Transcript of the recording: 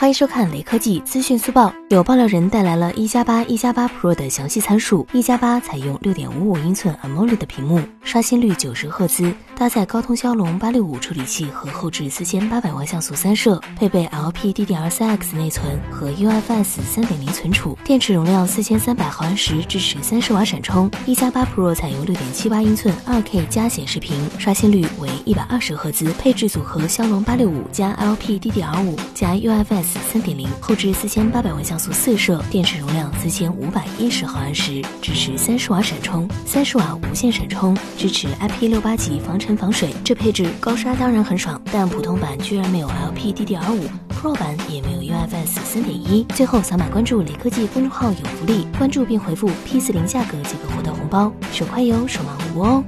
欢迎收看雷科技资讯速报。有爆料人带来了一加八、一加八 Pro 的详细参数。一加八采用六点五五英寸 AMOLED 的屏幕，刷新率九十赫兹，搭载高通骁龙八六五处理器和后置四千八百万像素三摄，配备 LPDDR3X 内存和 UFS 三点零存储，电池容量四千三百毫安时，支持三十瓦闪充。一加八 Pro 采用六点七八英寸二 K 加显示屏，刷新率为一百二十赫兹，配置组合骁龙八六五加 LPDDR 五加 UFS。三点零，后置四千八百万像素四摄，电池容量四千五百一十毫安时，支持三十瓦闪充，三十瓦无线闪充，支持 IP 六八级防尘防水。这配置高刷当然很爽，但普通版居然没有 LPDDR 五，Pro 版也没有 UFS 三点一。最后扫码关注雷科技公众号有福利，关注并回复 P 四零价格即可获得红包，手快有，手慢无哦。